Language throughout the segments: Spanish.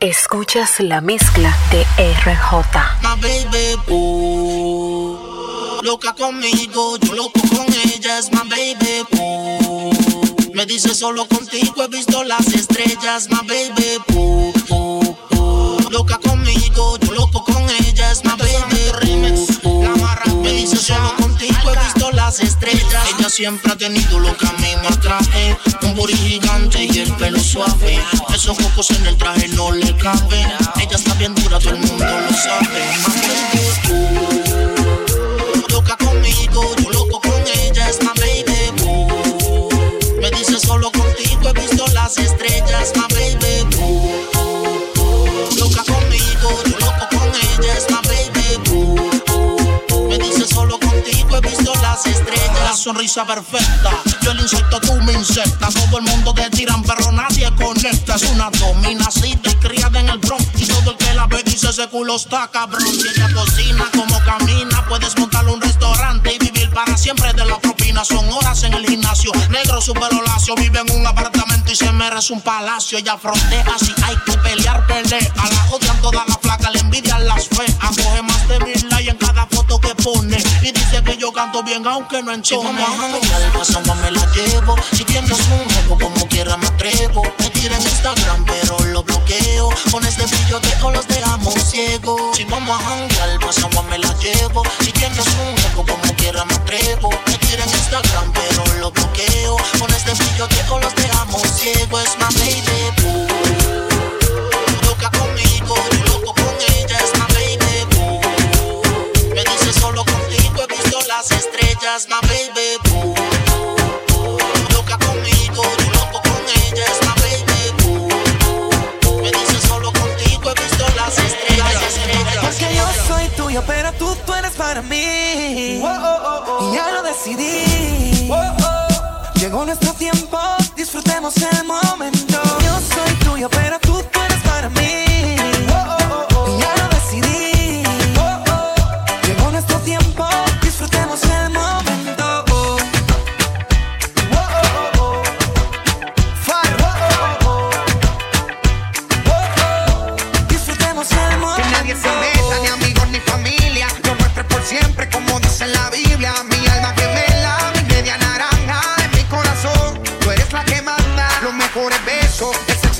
Escuchas la mezcla de RJ. My baby, ooh. Loca conmigo, yo loco con ella, es my baby, ooh. Me dice solo contigo he visto las estrellas, my baby, ooh, ooh, ooh. Loca conmigo, yo loco con ella, es my baby, las estrellas. Ella siempre ha tenido lo que a mí me atrae. Un booty gigante y el pelo suave. Esos focos en el traje no le caben. Ella está bien dura, todo el mundo lo sabe. Perfecta, yo el insecto, tú me insectas. Todo el mundo te tiran, pero nadie conecta. Es una dominacita criada en el Bronx. Y todo el que la ve dice ese culo está cabrón. Si ella cocina como camina, puedes montar un restaurante y vivir para siempre de la propina. Son horas en el gimnasio, negro su pelo lacio. Vive en un apartamento y se merece un palacio. Ella frontea si hay que pelear, pelea. La odian todas las placas, le envidian las feas. Coge más de mil likes en cada foto que pone. Y dice que yo canto bien, aunque no entone. Si vamos a janguear, me la llevo. Si tienes un jefe, como quiera me atrevo. Me tira en Instagram, pero lo bloqueo. Con este brillo de los dejamos ciegos. Si vamos a janguear, pasamos me la llevo. Si tienes un jefe, como quiera me atrevo. Me tira en Instagram, pero lo bloqueo. Con este brillo de los dejamos ciegos. Es my baby, las estrellas, my baby, boo. Loca conmigo, yo loco con ella, es my baby, boo. Me dice solo contigo he visto las estrellas, estrellas. Porque yo soy tuyo, pero tú, tú eres para mí. Y ya lo decidí. Llegó nuestro tiempo, disfrutemos el momento. Yo soy tuyo, pero tú, tú eres para mí.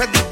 El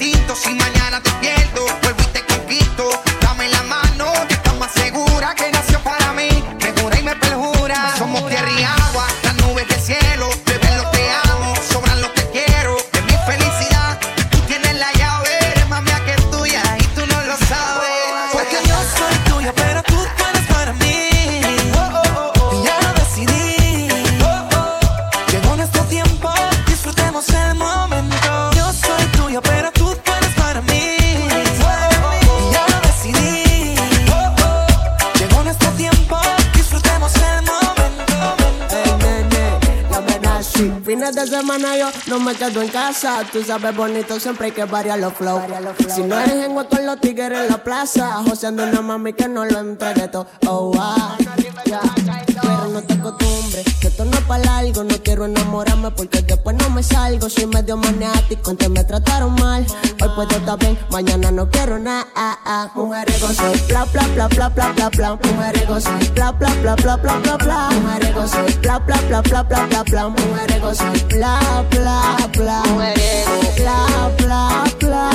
semana yo no me quedo en casa. Tú sabes bonito, siempre hay que variar los flow. Si no eres en con los tigres en la plaza, joseando una mami que no lo entregue todo. Oh, wow. Ya. No te acostumbres, que esto no para largo. No quiero enamorarme porque después no me salgo. Soy medio maniático, antes me trataron mal. Hoy puedo estar bien, mañana no quiero nada. Ah, ah. Mujeriego soy, bla, bla, bla, bla, bla, bla, bla. Mujeriego soy, bla, bla, bla, bla, bla, bla, bla. Mujeriego soy, bla, bla, bla, bla, bla, bla, bla. Mujeriego soy, bla, bla, bla. Mujeriego, bla, bla, bla.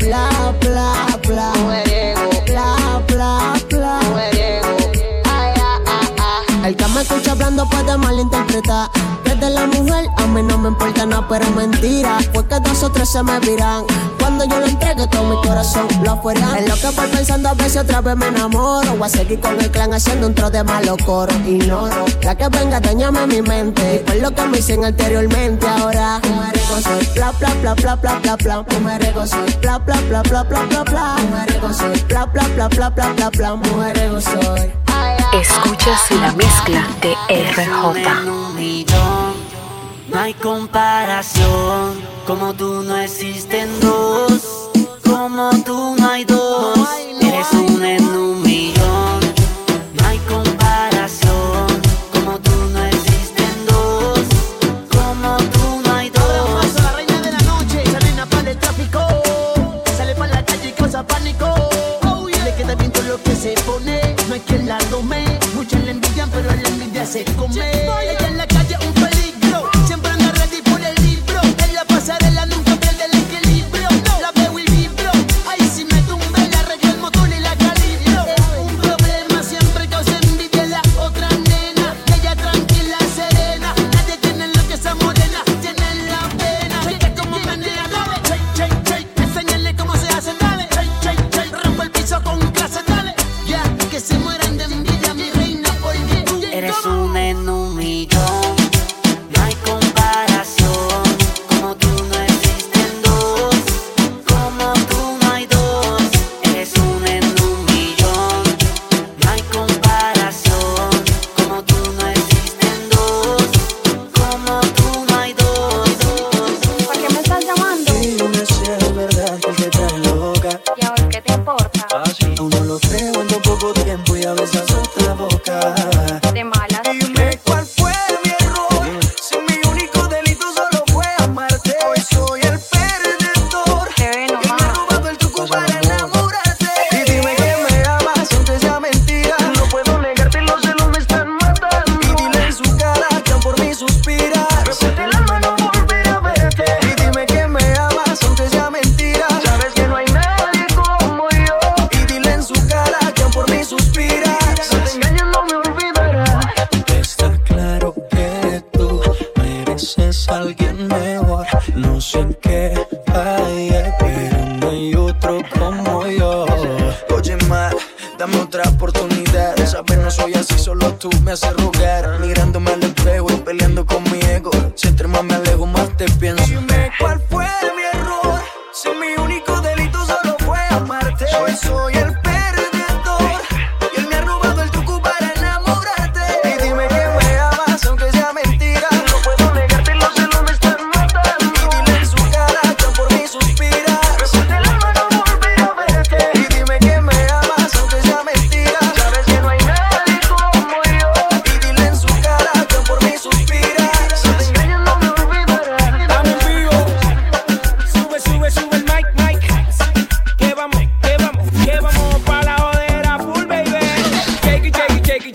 Bla, bla, bla. Bla, bla, bla. Escucha hablando puede malinterpretar. Desde la mujer a mí no me importa nada, pero mentira. Fue que dos o tres se me viran. Cuando yo lo entregue todo mi corazón lo afuera. Es lo que voy pensando a veces otra vez me enamoro. Voy a seguir con el clan haciendo un tro de malo coro. Ignoro. La que venga, dañame mi mente. Y por lo que me dicen anteriormente, ahora. Mujeriego soy. Escuchas la mezcla de RJ. No hay comparación, como tú no existen dos, como tú no hay dos.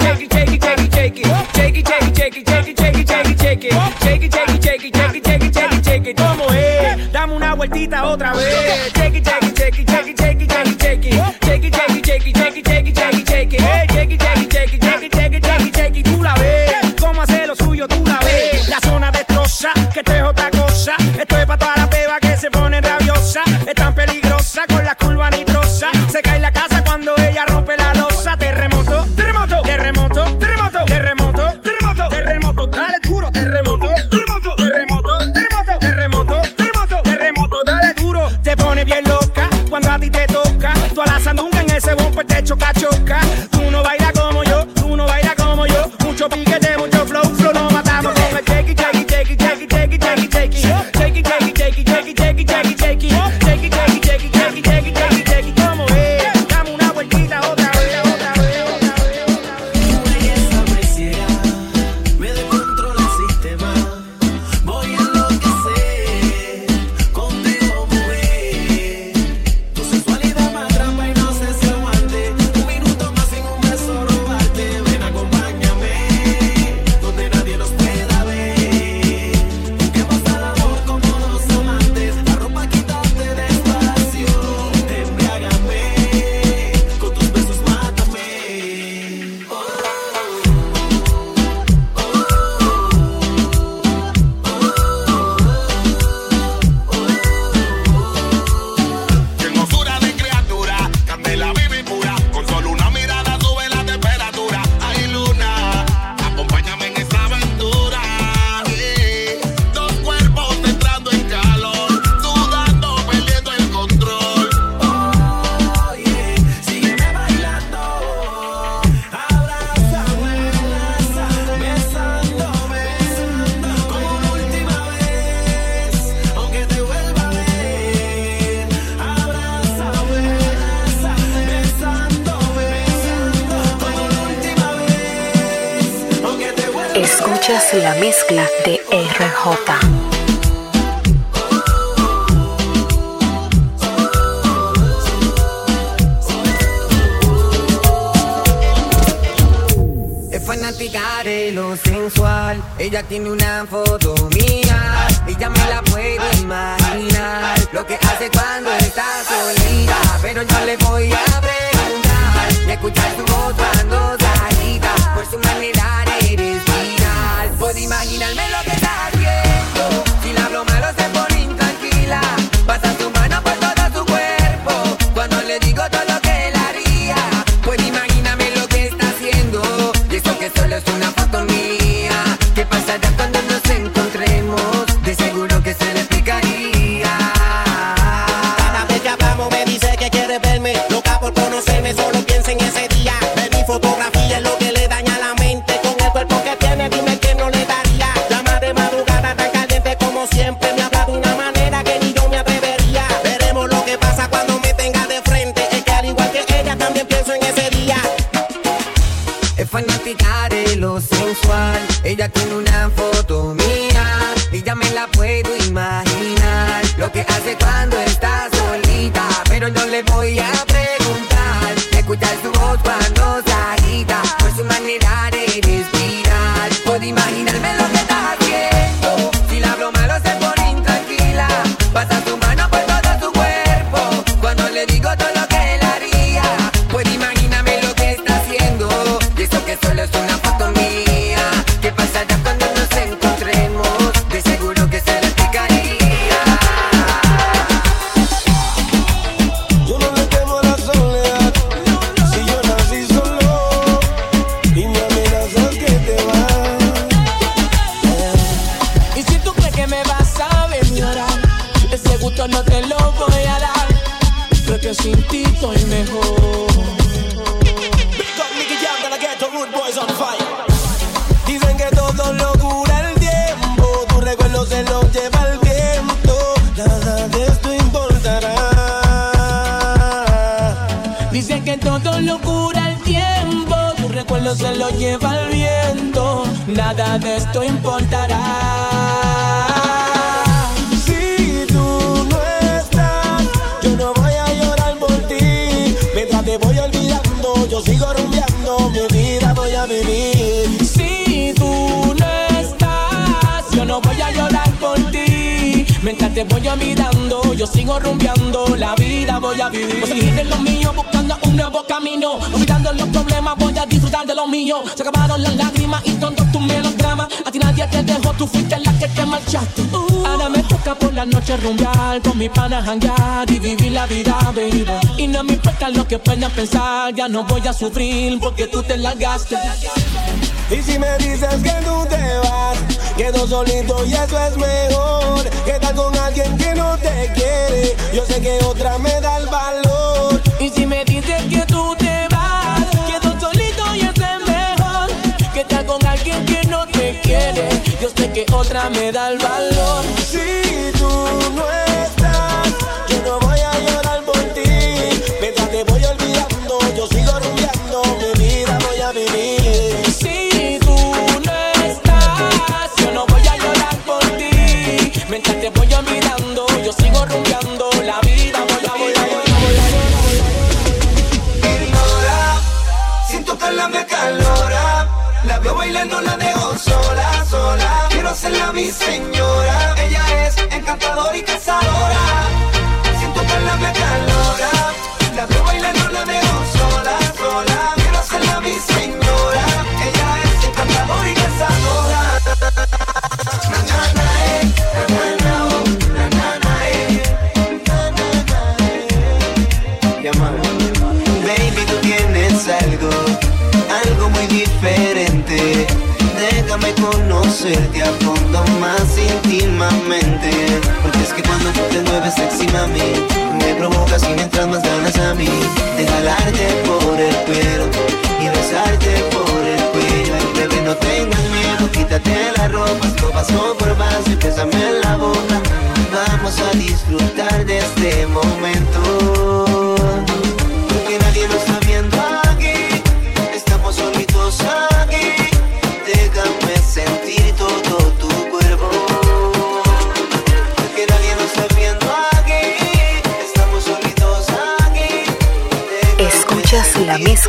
it, take it, take it, take it, take it. Take it, take it, take it, take it, take it, take it, take it. Take it, take it, take it, take it, take it, take it, take it. ¿Cómo es? Dame una vueltita otra vez. Take it, take it, take it, take it, take it, take it, take it. Take it, take it, take it, take it, take it. ese bumper te choca, choca. Escuchas la mezcla de RJ. Es fanática de lo sensual. Ella tiene una foto mía y ya me la puedo imaginar. Lo que hace cuando está solita, pero yo le voy a preguntar y escuchar su voz cuando salita por su manera. Fanática lo sensual. Ella tiene una foto mía. Y ya me la puedo imaginar. Lo que hace cuando está solita. Pero yo le voy a te voy mirando, yo sigo rumbeando, la vida voy a vivir. Voy a seguir en lo mío, buscando un nuevo camino. Olvidando los problemas, voy a disfrutar de lo mío. Se acabaron las lágrimas y todos tus melodramas. A ti nadie te dejó, tú fuiste la que te marchaste. Ahora me toca por la noche rumbear, con mi pana janguear y vivir la vida, baby. Y no me importa lo que puedan pensar, ya no voy a sufrir porque tú te largaste. Y si me dices que tú te quedo solito y eso es mejor. Que estar con alguien que no te quiere, yo sé que otra me da el valor. Y si me dices que tú te vas, quedo solito y eso es mejor. Que estar con alguien que no te quiere, yo sé que otra me da el valor. Me calora. La veo bailando, la dejo sola, sola. Quiero hacerla mi señora. Ella es encantadora y cazadora. Siento que la me calora. La veo bailando, la dejo sola, sola. Quiero hacerla mi señora. Ella es encantadora y cazadora. Conocerte a fondo más íntimamente. Porque es que cuando tú te mueves sexy, mami, me provocas y me entras más ganas a mí. De jalarte por el pelo y besarte por el cuello. Ay, bebé, no tengas miedo, quítate la ropa, esto pasó por más y bésame en la boca. Vamos a disfrutar de este momento.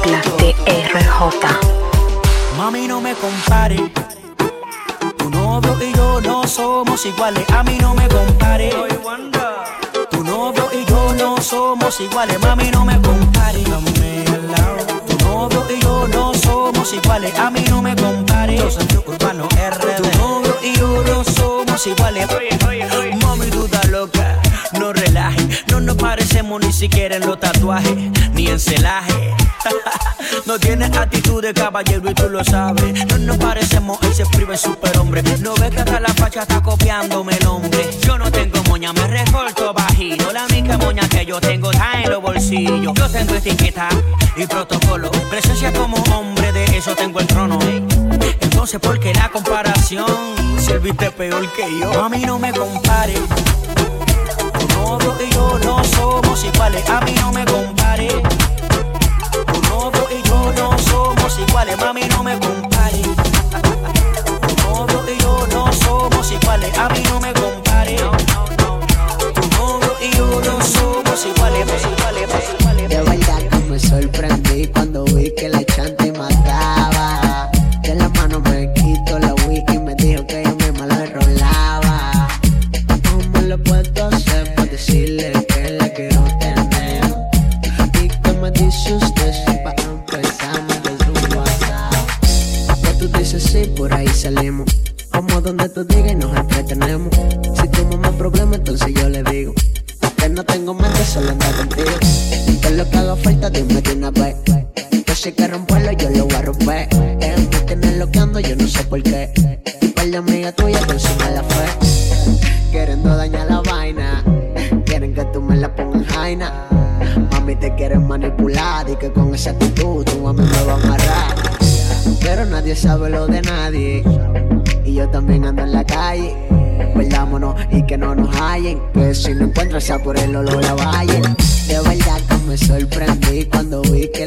Mezcla de RJ. Mami, no me compare. Tu novio y yo no somos iguales. A mí no me compare. Tu novio y yo no somos iguales. Mami, no me compare. Tu novio y yo no somos iguales. A mí no me compare. Yo soy urbano RD. Tu novio y yo no somos iguales. Mami, tú estás loca. Parecemos ni siquiera en los tatuajes, ni en celaje. no tienes actitud de caballero y tú lo sabes. No nos parecemos, él se escribe superhombre. No ves que hasta la facha está copiándome el nombre. Yo no tengo moña, me recorto bajito. La única moña que yo tengo está en los bolsillos. Yo tengo etiqueta y protocolo. Presencia como hombre, de eso tengo el trono. ey. Entonces, ¿por qué la comparación? Si él viste peor que yo. A mí no me compare. Novio y yo no somos iguales, a mí no me compare. Tu novio y yo no somos iguales, mami no me compare. Tu novio y yo no somos iguales, a mí no me compare. Tu novio y yo no somos iguales, iguales, iguales. De verdad que me sorprendí cuando vi que la salimos. Como donde tú digas y nos si no encuentras sea por el olor a valle. De verdad que me sorprendí cuando vi que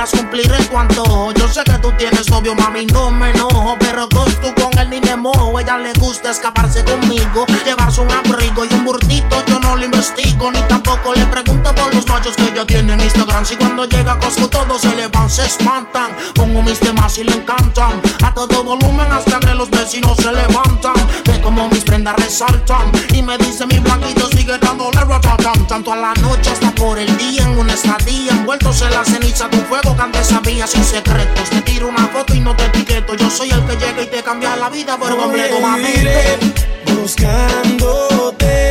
Quieras, cumpliré tu antojo. Yo sé que tú tienes novio, mami, no me enojo. Pero tú con él ni me mojo. Ella le gusta escaparse conmigo, llevarse un abrigo y un burtito. Yo no lo investigo, ni tampoco le pregunto por los machos que ella tiene en Instagram. Si cuando llega a Costco todos se le van, se espantan. Pongo mis temas y le encantan. A todo volumen hasta que los vecinos se levantan. Ve como mis prendas resaltan. Y me dice mi blanquito sigue dándole ratatam. Tanto a la noche hasta por el en estadía. Envueltos en la ceniza un fuego que antes sabía sin secretos. Te tiro una foto y no te etiqueto. Yo soy el que llega y te cambia la vida por completo, mami. Buscándote,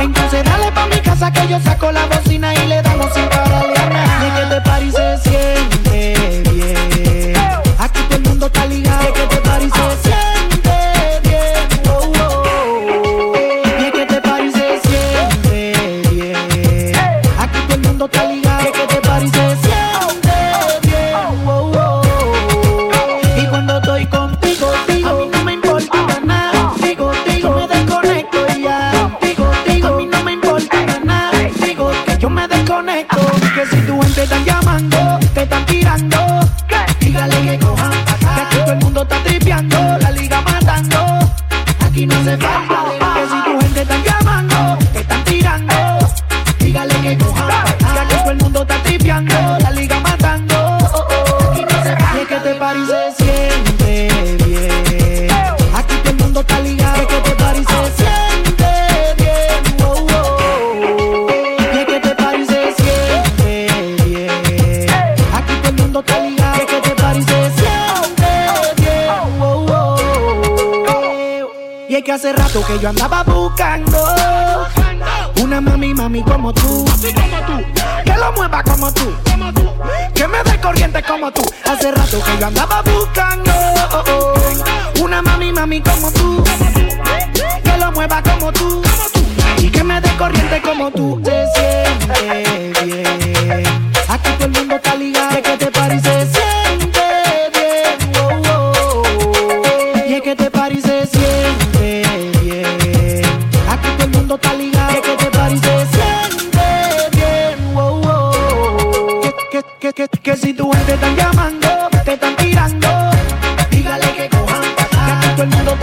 Entonces dale pa' mi casa que yo saco la bocina y que yo andaba buscando. Una mami, mami como tú. Que lo mueva como tú. Que me dé corriente como tú. Hace rato que yo andaba buscando. Una mami, mami como tú. Que lo mueva como tú. Y que me dé corriente como tú. Se siente bien. Aquí todo el mundo está ligado. Que, que si tu gente están llamando, te están tirando, dígale que cojan patada. Que todo el mundo